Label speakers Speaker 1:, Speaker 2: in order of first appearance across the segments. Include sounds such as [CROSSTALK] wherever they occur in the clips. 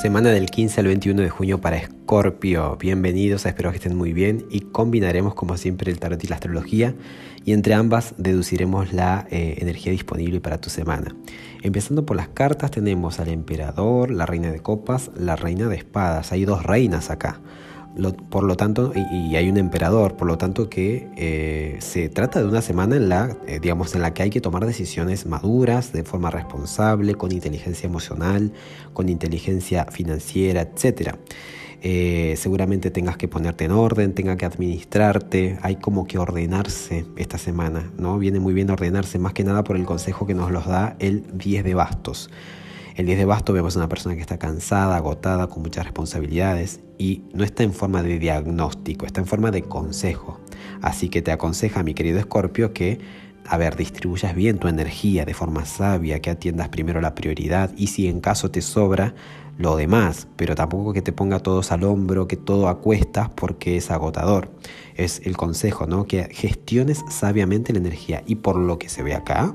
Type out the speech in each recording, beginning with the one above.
Speaker 1: Semana del 15 al 21 de junio para Escorpio. Bienvenidos, espero que estén muy bien y combinaremos como siempre el tarot y la astrología y entre ambas deduciremos la eh, energía disponible para tu semana. Empezando por las cartas tenemos al emperador, la reina de copas, la reina de espadas. Hay dos reinas acá por lo tanto, y, hay un emperador, por lo tanto que eh, se trata de una semana en la, eh, digamos, en la que hay que tomar decisiones maduras, de forma responsable, con inteligencia emocional, con inteligencia financiera, etc. Eh, seguramente tengas que ponerte en orden, tengas que administrarte, hay como que ordenarse esta semana, ¿no? Viene muy bien ordenarse, más que nada por el consejo que nos los da el 10 de bastos. El 10 de basto vemos a una persona que está cansada, agotada, con muchas responsabilidades y no está en forma de diagnóstico, está en forma de consejo. Así que te aconseja, mi querido Escorpio, que, a ver, distribuyas bien tu energía de forma sabia, que atiendas primero la prioridad y si en caso te sobra, lo demás, pero tampoco que te ponga todos al hombro, que todo acuestas porque es agotador. Es el consejo, ¿no? Que gestiones sabiamente la energía y por lo que se ve acá,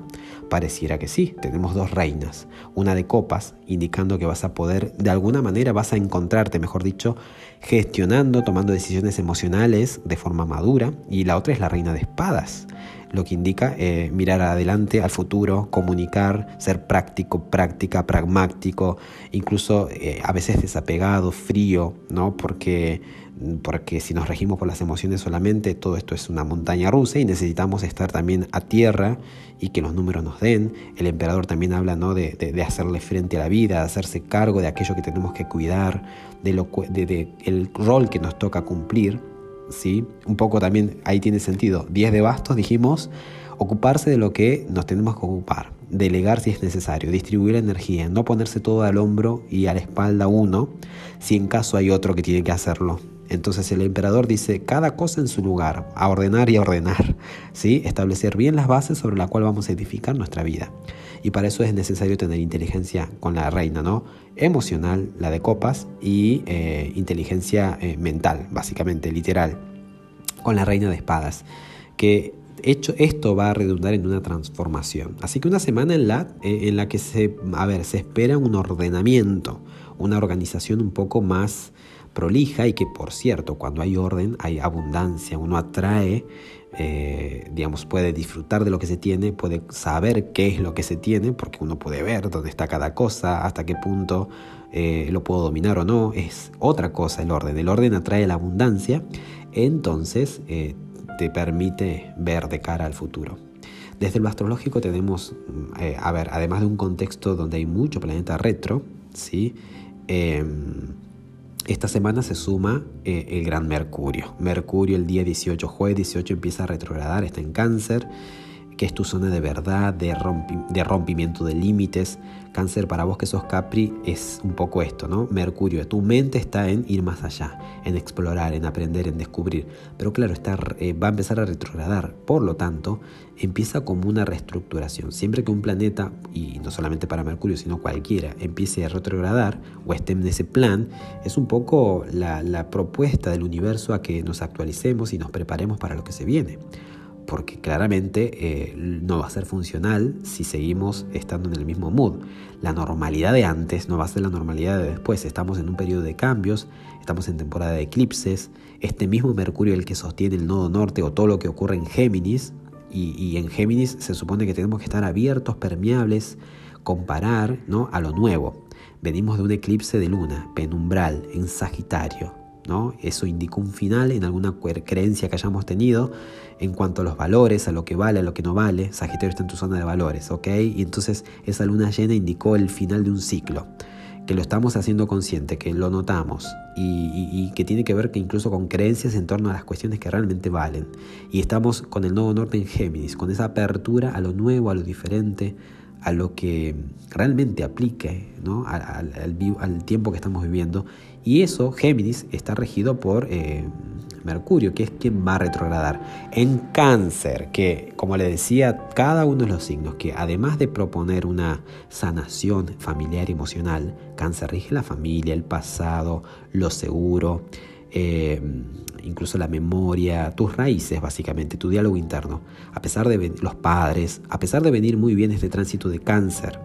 Speaker 1: pareciera que sí, tenemos dos reinas, una de copas, indicando que vas a poder, de alguna manera vas a encontrarte, mejor dicho, gestionando, tomando decisiones emocionales de forma madura, y la otra es la reina de espadas, lo que indica eh, mirar adelante al futuro, comunicar, ser práctico, práctica, pragmático, incluso eh, a veces desapegado, frío, ¿no? Porque porque si nos regimos por las emociones solamente, todo esto es una montaña rusa y necesitamos estar también a tierra y que los números nos den. El emperador también habla ¿no? de, hacerle frente a la vida, de hacerse cargo de aquello que tenemos que cuidar, de, lo, de, el rol que nos toca cumplir. ¿sí? Un poco también ahí tiene sentido. 10 de bastos dijimos, ocuparse de lo que nos tenemos que ocupar, delegar si es necesario, distribuir energía, no ponerse todo al hombro y a la espalda uno, si en caso hay otro que tiene que hacerlo. Entonces el emperador dice, cada cosa en su lugar, a ordenar y a ordenar, ¿sí? establecer bien las bases sobre las cuales vamos a edificar nuestra vida. Y para eso es necesario tener inteligencia con la reina, ¿no? Emocional, la de copas, y eh, inteligencia eh, mental, básicamente, literal, con la reina de espadas. Que hecho, esto va a redundar en una transformación. Así que una semana en la, eh, en la que se, a ver, se espera un ordenamiento, una organización un poco más prolija y que por cierto cuando hay orden hay abundancia, uno atrae, eh, digamos, puede disfrutar de lo que se tiene, puede saber qué es lo que se tiene, porque uno puede ver dónde está cada cosa, hasta qué punto eh, lo puedo dominar o no, es otra cosa el orden, el orden atrae la abundancia, entonces eh, te permite ver de cara al futuro. Desde lo astrológico tenemos, a ver, además de un contexto donde hay mucho planeta retro, ¿sí? Em, esta semana se suma eh, el gran Mercurio. Mercurio el día 18, jueves 18 empieza a retrogradar, está en cáncer que es tu zona de verdad, de, rompimiento de límites. Cáncer para vos que sos Capri es un poco esto, ¿no? Mercurio, tu mente está en ir más allá, en explorar, en aprender, en descubrir. Pero claro, está, eh, va a empezar a retrogradar. Por lo tanto, empieza como una reestructuración. Siempre que un planeta, y no solamente para Mercurio, sino cualquiera, empiece a retrogradar o esté en ese plan, es un poco la propuesta del universo a que nos actualicemos y nos preparemos para lo que se viene porque claramente eh, no va a ser funcional si seguimos estando en el mismo mood. La normalidad de antes no va a ser la normalidad de después. Estamos en un periodo de cambios, estamos en temporada de eclipses. Este mismo Mercurio el que sostiene el nodo norte o todo lo que ocurre en Géminis. Y, en Géminis se supone que tenemos que estar abiertos, permeables, comparar ¿no? a lo nuevo. Venimos de un eclipse de luna, penumbral, en Sagitario. ¿No? Eso indica un final en alguna creencia que hayamos tenido en cuanto a los valores, a lo que vale, a lo que no vale. Sagitario está en tu zona de valores, ¿ok? Y entonces esa luna llena indicó el final de un ciclo, que lo estamos haciendo consciente, que lo notamos y, que tiene que ver que incluso con creencias en torno a las cuestiones que realmente valen. Y estamos con el nodo norte en Géminis, con esa apertura a lo nuevo, a lo diferente, a lo que realmente aplique ¿no? al, tiempo que estamos viviendo. Y eso, Géminis, está regido por eh, Mercurio, que es quien va a retrogradar. En cáncer, que como le decía, cada uno de los signos, que además de proponer una sanación familiar y emocional, cáncer rige la familia, el pasado, lo seguro. Eh, incluso la memoria, tus raíces básicamente, tu diálogo interno, a pesar de los padres, a pesar de venir muy bien este tránsito de cáncer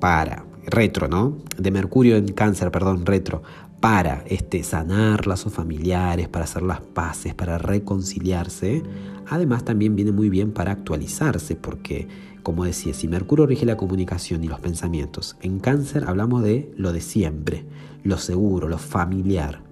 Speaker 1: para retro, ¿no? De Mercurio en cáncer, perdón, retro, para este, sanar lazos familiares, para hacer las paces, para reconciliarse. Además también viene muy bien para actualizarse, porque como decía, si Mercurio rige la comunicación y los pensamientos, en cáncer hablamos de lo de siempre, lo seguro, lo familiar.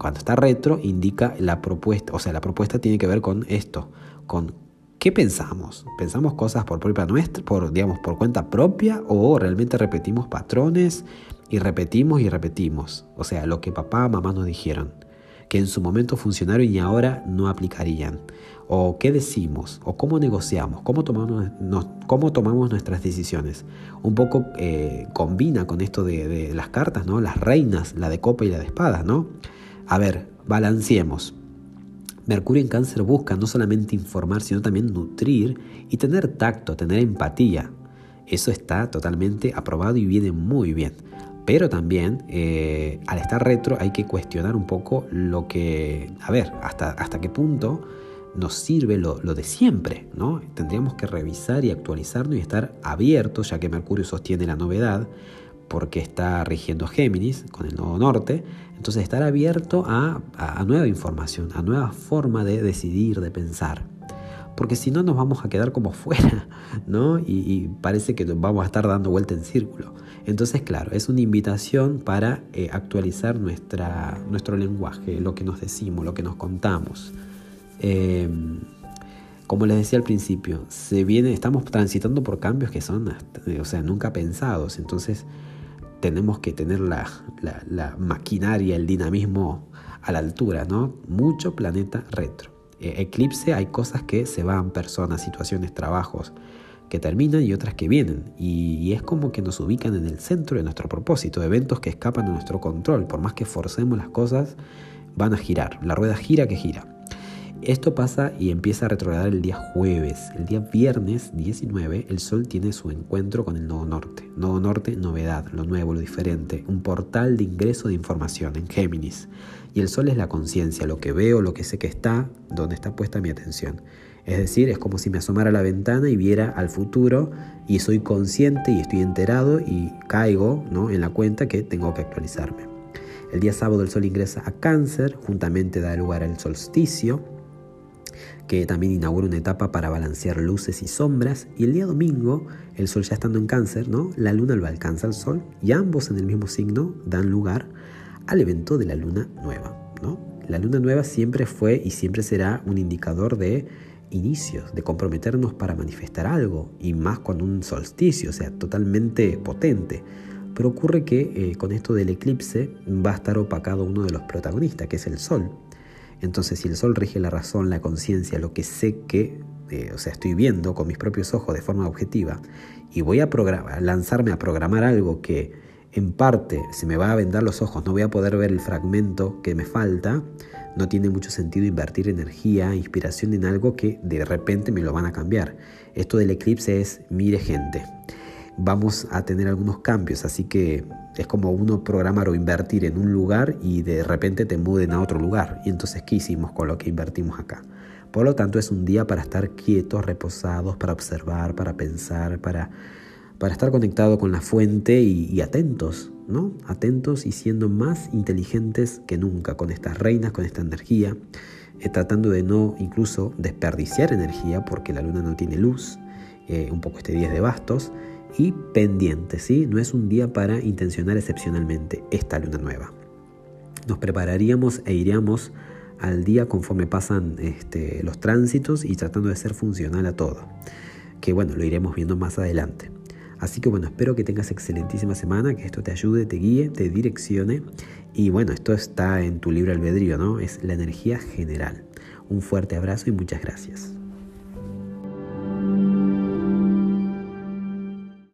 Speaker 1: Cuando está retro indica la propuesta, o sea, la propuesta tiene que ver con esto, con qué pensamos. ¿Pensamos cosas por propia nuestra, por digamos por cuenta propia o realmente repetimos patrones y repetimos y repetimos? O sea, lo que papá, mamá nos dijeron, que en su momento funcionaron y ahora no aplicarían. O qué decimos, o cómo negociamos, cómo tomamos, nuestras decisiones. Un poco eh, combina con esto de, de, las cartas, ¿no? Las reinas, la de copa y la de espadas, ¿no? A ver, balanceemos. Mercurio en cáncer busca no solamente informar, sino también nutrir y tener tacto, tener empatía. Eso está totalmente aprobado y viene muy bien. Pero también eh, al estar retro hay que cuestionar un poco lo que, a ver, hasta, hasta qué punto nos sirve lo, lo, de siempre, ¿no? Tendríamos que revisar y actualizarnos y estar abiertos, ya que Mercurio sostiene la novedad, porque está rigiendo Géminis con el nodo norte, entonces estar abierto a, nueva información, a nueva forma de decidir, de pensar. Porque si no nos vamos a quedar como [LAUGHS] fuera, ¿no? Y, parece que vamos a estar dando vuelta en círculo. Entonces, claro, es una invitación para eh, actualizar nuestra, nuestro lenguaje, lo que nos decimos, lo que nos contamos. Em, como les decía al principio, se viene, estamos transitando por cambios que son, o sea, nunca pensados. Entonces, tenemos que tener la, maquinaria, el dinamismo a la altura, ¿no? Mucho planeta retro. E, eclipse hay cosas que se van, personas, situaciones, trabajos que terminan y otras que vienen. Y, y, es como que nos ubican en el centro de nuestro propósito, eventos que escapan de nuestro control. Por más que forcemos las cosas, van a girar. La rueda gira que gira. Esto pasa y empieza a retrogradar el día jueves. El día viernes 19 el Sol tiene su encuentro con el Nodo Norte. Nodo Norte, novedad, lo nuevo, lo diferente. Un portal de ingreso de información en Géminis. Y el Sol es la conciencia, lo que veo, lo que sé que está, donde está puesta mi atención. Es decir, es como si me asomara a la ventana y viera al futuro y soy consciente y estoy enterado y caigo ¿no? en la cuenta que tengo que actualizarme. El día sábado el Sol ingresa a cáncer, juntamente da lugar al solsticio, que también inaugura una etapa para balancear luces y sombras, y el día domingo, el Sol ya estando en cáncer, ¿no? la Luna lo alcanza al Sol, y ambos en el mismo signo dan lugar al evento de la Luna Nueva. ¿no? La Luna Nueva siempre fue y siempre será un indicador de inicios, de comprometernos para manifestar algo, y más con un solsticio, o sea, totalmente potente. Pero ocurre que eh, con esto del eclipse va a estar opacado uno de los protagonistas, que es el Sol. Entonces, si el sol rige la razón, la conciencia, lo que sé que, eh, o sea, estoy viendo con mis propios ojos de forma objetiva, y voy a lanzarme a programar algo que en parte se me va a vendar los ojos, no voy a poder ver el fragmento que me falta, no tiene mucho sentido invertir energía, inspiración en algo que de repente me lo van a cambiar. Esto del eclipse es, mire gente, vamos a tener algunos cambios, así que es como uno programar o invertir en un lugar y de repente te muden a otro lugar. Y entonces, ¿qué hicimos con lo que invertimos acá? Por lo tanto, es un día para estar quietos, reposados, para observar, para pensar, para, para estar conectado con la fuente y, atentos, ¿no? Atentos y siendo más inteligentes que nunca con estas reinas, con esta energía, eh, tratando de no incluso desperdiciar energía porque la luna no tiene luz, eh, un poco este día es de bastos, y pendiente, ¿sí? No es un día para intencionar excepcionalmente esta luna nueva. Nos prepararíamos e iríamos al día conforme pasan este, los tránsitos y tratando de ser funcional a todo. Que bueno, lo iremos viendo más adelante. Así que bueno, espero que tengas excelentísima semana, que esto te ayude, te guíe, te direccione. Y bueno, esto está en tu libro albedrío, ¿no? Es la energía general. Un fuerte abrazo y muchas gracias.